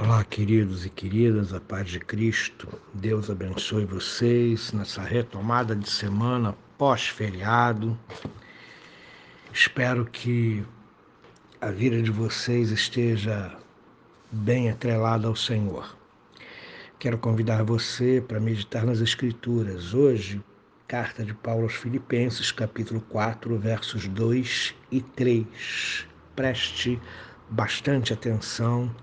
Olá, queridos e queridas, a paz de Cristo. Deus abençoe vocês nessa retomada de semana pós-feriado. Espero que a vida de vocês esteja bem atrelada ao Senhor. Quero convidar você para meditar nas Escrituras. Hoje, carta de Paulo aos Filipenses, capítulo 4, versos 2 e 3. Preste bastante atenção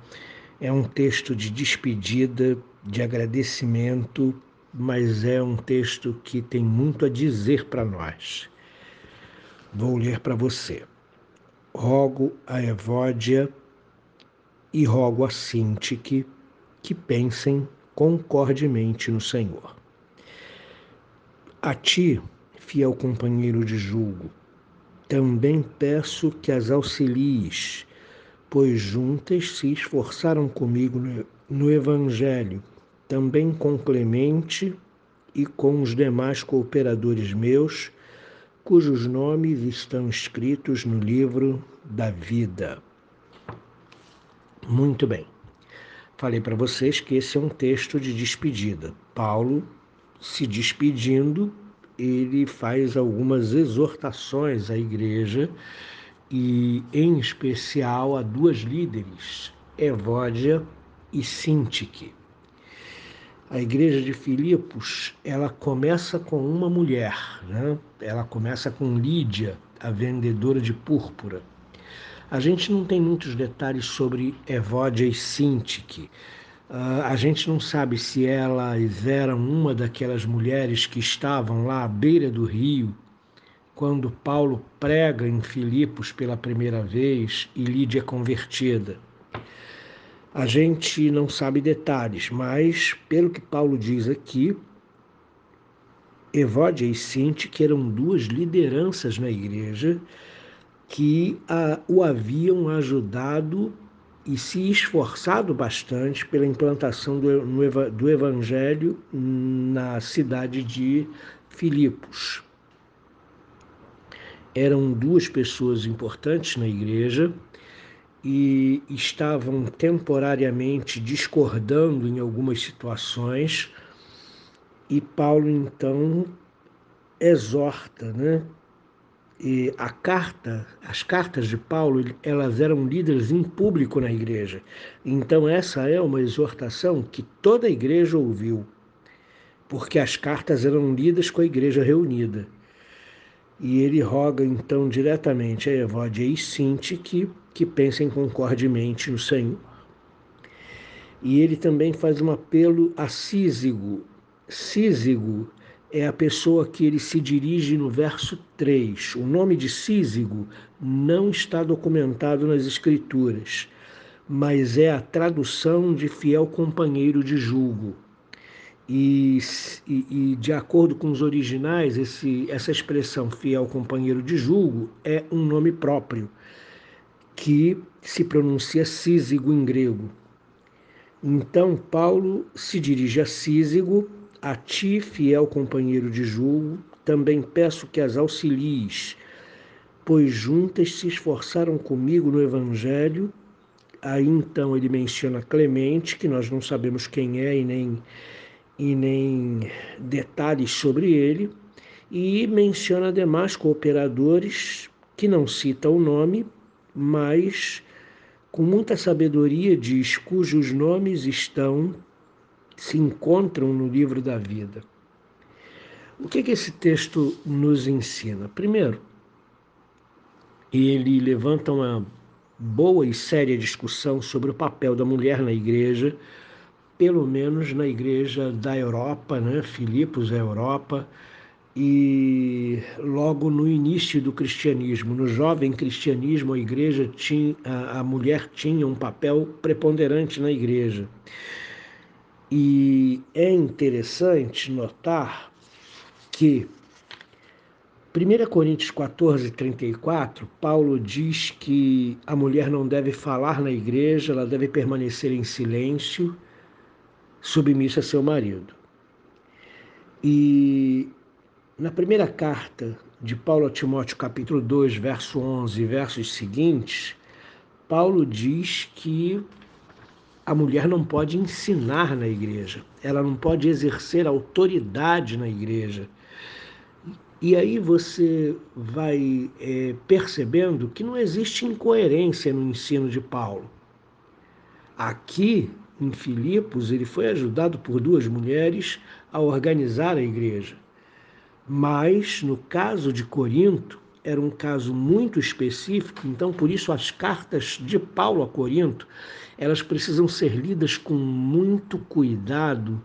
é um texto de despedida, de agradecimento, mas é um texto que tem muito a dizer para nós. Vou ler para você. Rogo a Evódia e rogo a Sintique que pensem concordemente no Senhor. A ti, fiel companheiro de julgo, também peço que as auxilies pois juntas se esforçaram comigo no Evangelho, também com Clemente e com os demais cooperadores meus, cujos nomes estão escritos no livro da vida. Muito bem. Falei para vocês que esse é um texto de despedida. Paulo, se despedindo, ele faz algumas exortações à igreja e, em especial, a duas líderes, Evódia e Sintique. A igreja de Filipos, ela começa com uma mulher, né? ela começa com Lídia, a vendedora de púrpura. A gente não tem muitos detalhes sobre Evódia e Sintique. Uh, a gente não sabe se elas eram uma daquelas mulheres que estavam lá à beira do rio quando Paulo prega em Filipos pela primeira vez e Lídia é convertida. A gente não sabe detalhes, mas pelo que Paulo diz aqui, Evódia e Sinti, que eram duas lideranças na igreja, que a, o haviam ajudado e se esforçado bastante pela implantação do, no, do evangelho na cidade de Filipos eram duas pessoas importantes na igreja e estavam temporariamente discordando em algumas situações, e Paulo então exorta, né? E a carta, as cartas de Paulo, elas eram lidas em público na igreja. Então essa é uma exortação que toda a igreja ouviu, porque as cartas eram lidas com a igreja reunida. E ele roga então diretamente a Evódia e Sinti que, que pensem concordemente no Senhor. E ele também faz um apelo a Císigo. Císigo é a pessoa que ele se dirige no verso 3. O nome de Císigo não está documentado nas Escrituras, mas é a tradução de fiel companheiro de julgo. E, e, de acordo com os originais, esse, essa expressão fiel companheiro de julgo é um nome próprio, que se pronuncia Císigo em grego. Então, Paulo se dirige a Císigo, a ti, fiel companheiro de julgo, também peço que as auxilies, pois juntas se esforçaram comigo no Evangelho. Aí então ele menciona Clemente, que nós não sabemos quem é e nem e nem detalhes sobre ele, e menciona demais cooperadores que não cita o nome, mas com muita sabedoria diz cujos nomes estão se encontram no livro da vida. O que, que esse texto nos ensina? Primeiro, ele levanta uma boa e séria discussão sobre o papel da mulher na igreja, pelo menos na igreja da Europa, né? Filipos é Europa, e logo no início do cristianismo, no jovem cristianismo, a igreja tinha, a, mulher tinha um papel preponderante na igreja. E é interessante notar que 1 Coríntios 14, 34, Paulo diz que a mulher não deve falar na igreja, ela deve permanecer em silêncio submissa a seu marido. E na primeira carta de Paulo a Timóteo, capítulo 2, verso 11 e versos seguintes, Paulo diz que a mulher não pode ensinar na igreja, ela não pode exercer autoridade na igreja. E aí você vai é, percebendo que não existe incoerência no ensino de Paulo. Aqui, em Filipos, ele foi ajudado por duas mulheres a organizar a igreja. Mas, no caso de Corinto, era um caso muito específico, então por isso as cartas de Paulo a Corinto, elas precisam ser lidas com muito cuidado,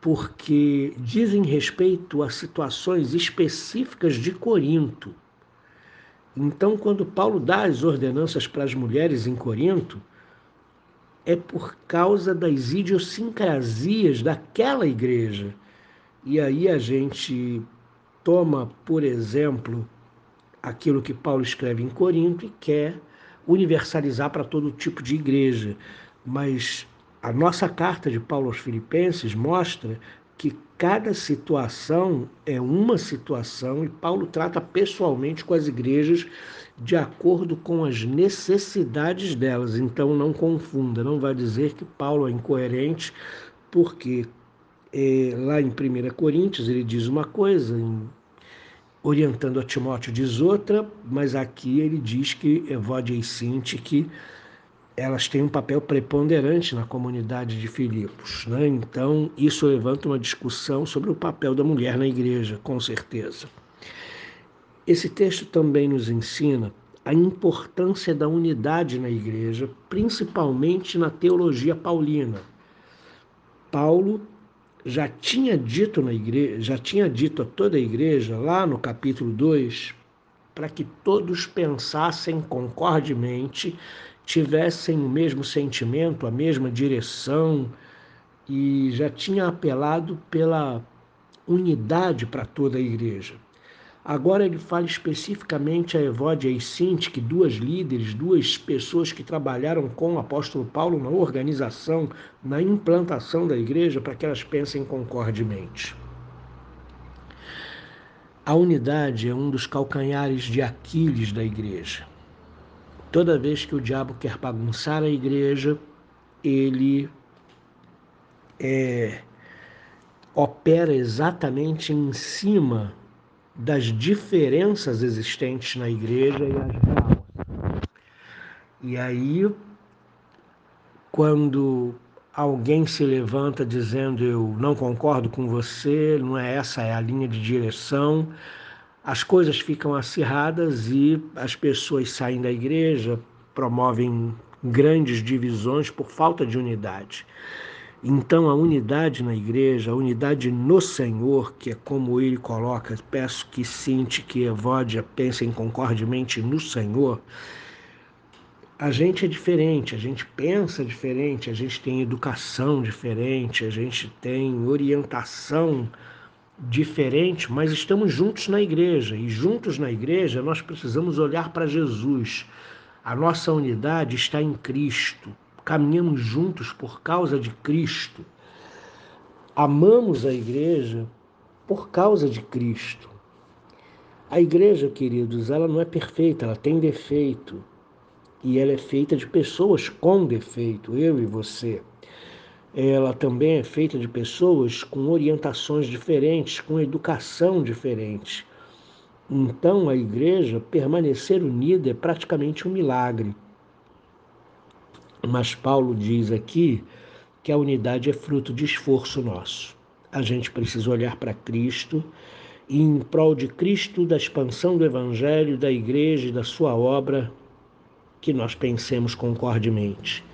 porque dizem respeito a situações específicas de Corinto. Então, quando Paulo dá as ordenanças para as mulheres em Corinto, é por causa das idiosincrasias daquela igreja. E aí a gente toma, por exemplo, aquilo que Paulo escreve em Corinto e quer universalizar para todo tipo de igreja. Mas a nossa carta de Paulo aos Filipenses mostra que cada situação é uma situação e Paulo trata pessoalmente com as igrejas de acordo com as necessidades delas. Então não confunda, não vai dizer que Paulo é incoerente, porque é, lá em 1 Coríntios ele diz uma coisa, em orientando a Timóteo diz outra, mas aqui ele diz que Evódia e Sinti que elas têm um papel preponderante na comunidade de Filipos. Né? Então, isso levanta uma discussão sobre o papel da mulher na igreja, com certeza. Esse texto também nos ensina a importância da unidade na igreja, principalmente na teologia paulina. Paulo já tinha dito na igreja, já tinha dito a toda a igreja lá no capítulo 2, para que todos pensassem concordemente, tivessem o mesmo sentimento, a mesma direção, e já tinha apelado pela unidade para toda a igreja. Agora ele fala especificamente a Evódia e Sinti, que duas líderes, duas pessoas que trabalharam com o apóstolo Paulo na organização, na implantação da igreja, para que elas pensem concordemente. A unidade é um dos calcanhares de Aquiles da igreja. Toda vez que o diabo quer bagunçar a igreja, ele é, opera exatamente em cima das diferenças existentes na igreja e as realças. E aí, quando alguém se levanta dizendo eu não concordo com você, não é essa é a linha de direção, as coisas ficam acirradas e as pessoas saem da igreja, promovem grandes divisões por falta de unidade. Então, a unidade na igreja, a unidade no Senhor, que é como ele coloca, peço que Sinte, que Evódia pensem concordemente no Senhor, a gente é diferente, a gente pensa diferente, a gente tem educação diferente, a gente tem orientação diferente, mas estamos juntos na igreja e juntos na igreja nós precisamos olhar para Jesus. A nossa unidade está em Cristo caminhamos juntos por causa de Cristo. Amamos a igreja por causa de Cristo. A igreja, queridos, ela não é perfeita, ela tem defeito. E ela é feita de pessoas com defeito, eu e você. Ela também é feita de pessoas com orientações diferentes, com educação diferente. Então, a igreja permanecer unida é praticamente um milagre. Mas Paulo diz aqui que a unidade é fruto de esforço nosso. A gente precisa olhar para Cristo e, em prol de Cristo, da expansão do Evangelho, da igreja e da sua obra, que nós pensemos concordemente,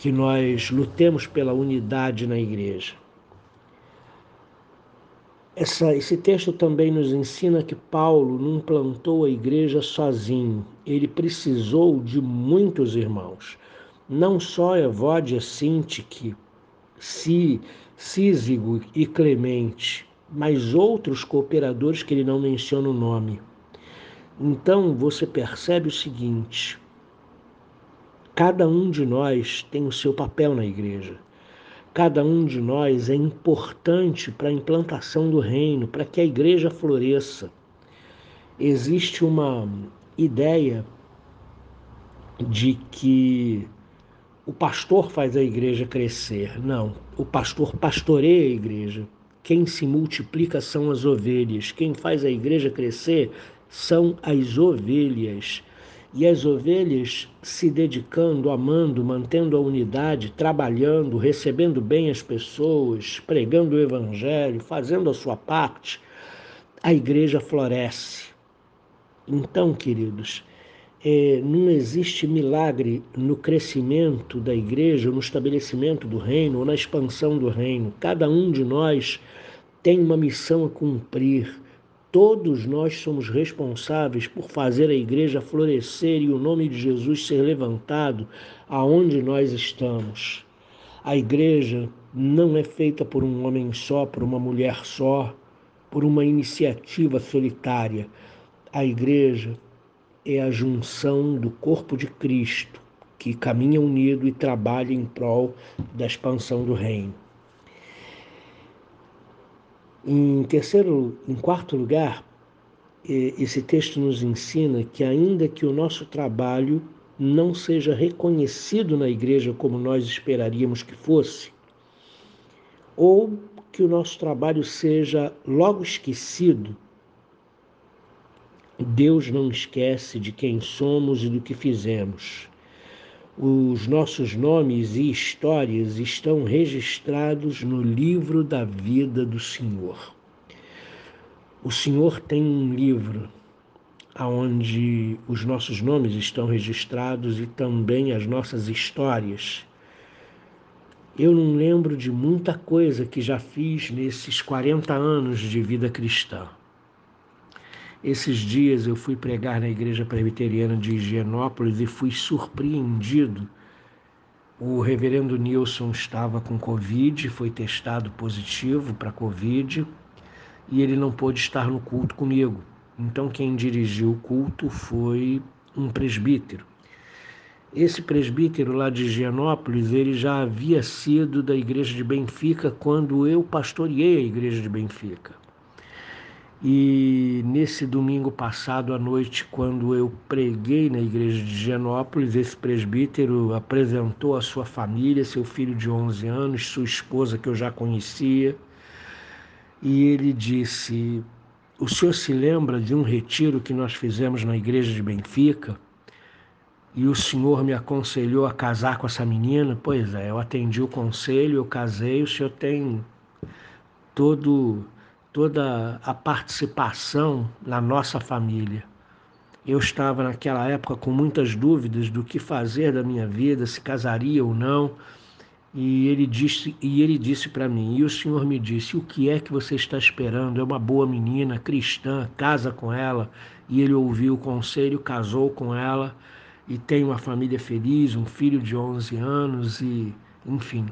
que nós lutemos pela unidade na igreja. Essa, esse texto também nos ensina que Paulo não plantou a igreja sozinho, ele precisou de muitos irmãos não só Evódia Sintique, Si, e Clemente, mas outros cooperadores que ele não menciona o nome. Então você percebe o seguinte: cada um de nós tem o seu papel na igreja. Cada um de nós é importante para a implantação do reino, para que a igreja floresça. Existe uma ideia de que o pastor faz a igreja crescer. Não, o pastor pastoreia a igreja. Quem se multiplica são as ovelhas. Quem faz a igreja crescer são as ovelhas. E as ovelhas se dedicando, amando, mantendo a unidade, trabalhando, recebendo bem as pessoas, pregando o evangelho, fazendo a sua parte, a igreja floresce. Então, queridos, é, não existe milagre no crescimento da igreja, no estabelecimento do reino ou na expansão do reino. Cada um de nós tem uma missão a cumprir Todos nós somos responsáveis por fazer a igreja florescer e o nome de Jesus ser levantado aonde nós estamos. A igreja não é feita por um homem só, por uma mulher só, por uma iniciativa solitária. A igreja é a junção do corpo de Cristo, que caminha unido e trabalha em prol da expansão do reino. Em terceiro, em quarto lugar, esse texto nos ensina que ainda que o nosso trabalho não seja reconhecido na igreja como nós esperaríamos que fosse, ou que o nosso trabalho seja logo esquecido, Deus não esquece de quem somos e do que fizemos os nossos nomes e histórias estão registrados no livro da vida do Senhor. O Senhor tem um livro onde os nossos nomes estão registrados e também as nossas histórias. Eu não lembro de muita coisa que já fiz nesses 40 anos de vida cristã. Esses dias eu fui pregar na igreja presbiteriana de Higienópolis e fui surpreendido. O reverendo Nilson estava com Covid, foi testado positivo para Covid e ele não pôde estar no culto comigo. Então, quem dirigiu o culto foi um presbítero. Esse presbítero lá de Higienópolis, ele já havia sido da igreja de Benfica quando eu pastoreei a igreja de Benfica. E nesse domingo passado à noite, quando eu preguei na igreja de Genópolis, esse presbítero apresentou a sua família, seu filho de 11 anos, sua esposa que eu já conhecia, e ele disse: O senhor se lembra de um retiro que nós fizemos na igreja de Benfica? E o senhor me aconselhou a casar com essa menina? Pois é, eu atendi o conselho, eu casei, o senhor tem todo toda a participação na nossa família. Eu estava naquela época com muitas dúvidas do que fazer da minha vida, se casaria ou não. E ele disse, e ele disse para mim, e o Senhor me disse: "O que é que você está esperando? É uma boa menina cristã, casa com ela". E ele ouviu o conselho, casou com ela e tem uma família feliz, um filho de 11 anos e, enfim,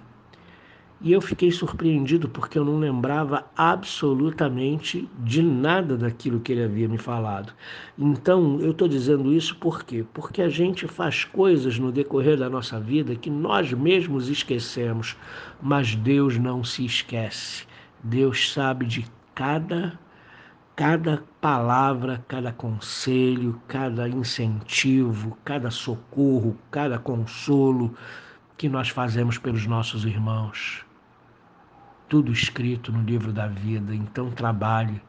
e eu fiquei surpreendido porque eu não lembrava absolutamente de nada daquilo que ele havia me falado. Então, eu estou dizendo isso por quê? Porque a gente faz coisas no decorrer da nossa vida que nós mesmos esquecemos, mas Deus não se esquece. Deus sabe de cada cada palavra, cada conselho, cada incentivo, cada socorro, cada consolo que nós fazemos pelos nossos irmãos tudo escrito no livro da vida. Então trabalhe.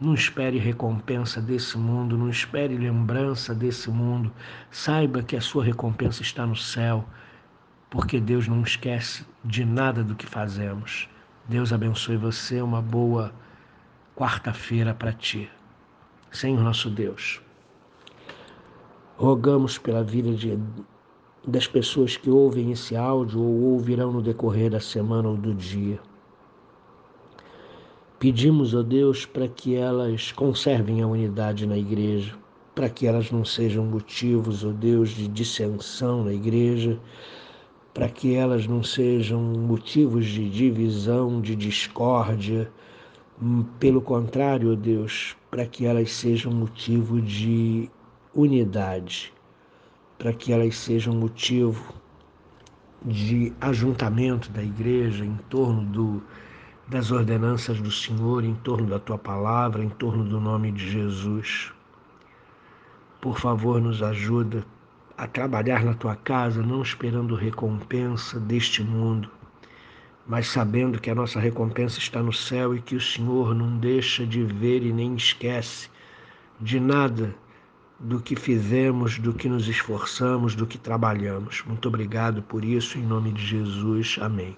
Não espere recompensa desse mundo, não espere lembrança desse mundo. Saiba que a sua recompensa está no céu, porque Deus não esquece de nada do que fazemos. Deus abençoe você, uma boa quarta-feira para ti. Senhor nosso Deus, rogamos pela vida de, das pessoas que ouvem esse áudio ou ouvirão no decorrer da semana ou do dia. Pedimos, ó Deus, para que elas conservem a unidade na igreja, para que elas não sejam motivos, ó Deus, de dissensão na igreja, para que elas não sejam motivos de divisão, de discórdia. Pelo contrário, ó Deus, para que elas sejam motivo de unidade, para que elas sejam motivo de ajuntamento da igreja em torno do das ordenanças do Senhor em torno da tua palavra, em torno do nome de Jesus. Por favor, nos ajuda a trabalhar na tua casa, não esperando recompensa deste mundo, mas sabendo que a nossa recompensa está no céu e que o Senhor não deixa de ver e nem esquece de nada do que fizemos, do que nos esforçamos, do que trabalhamos. Muito obrigado por isso, em nome de Jesus. Amém.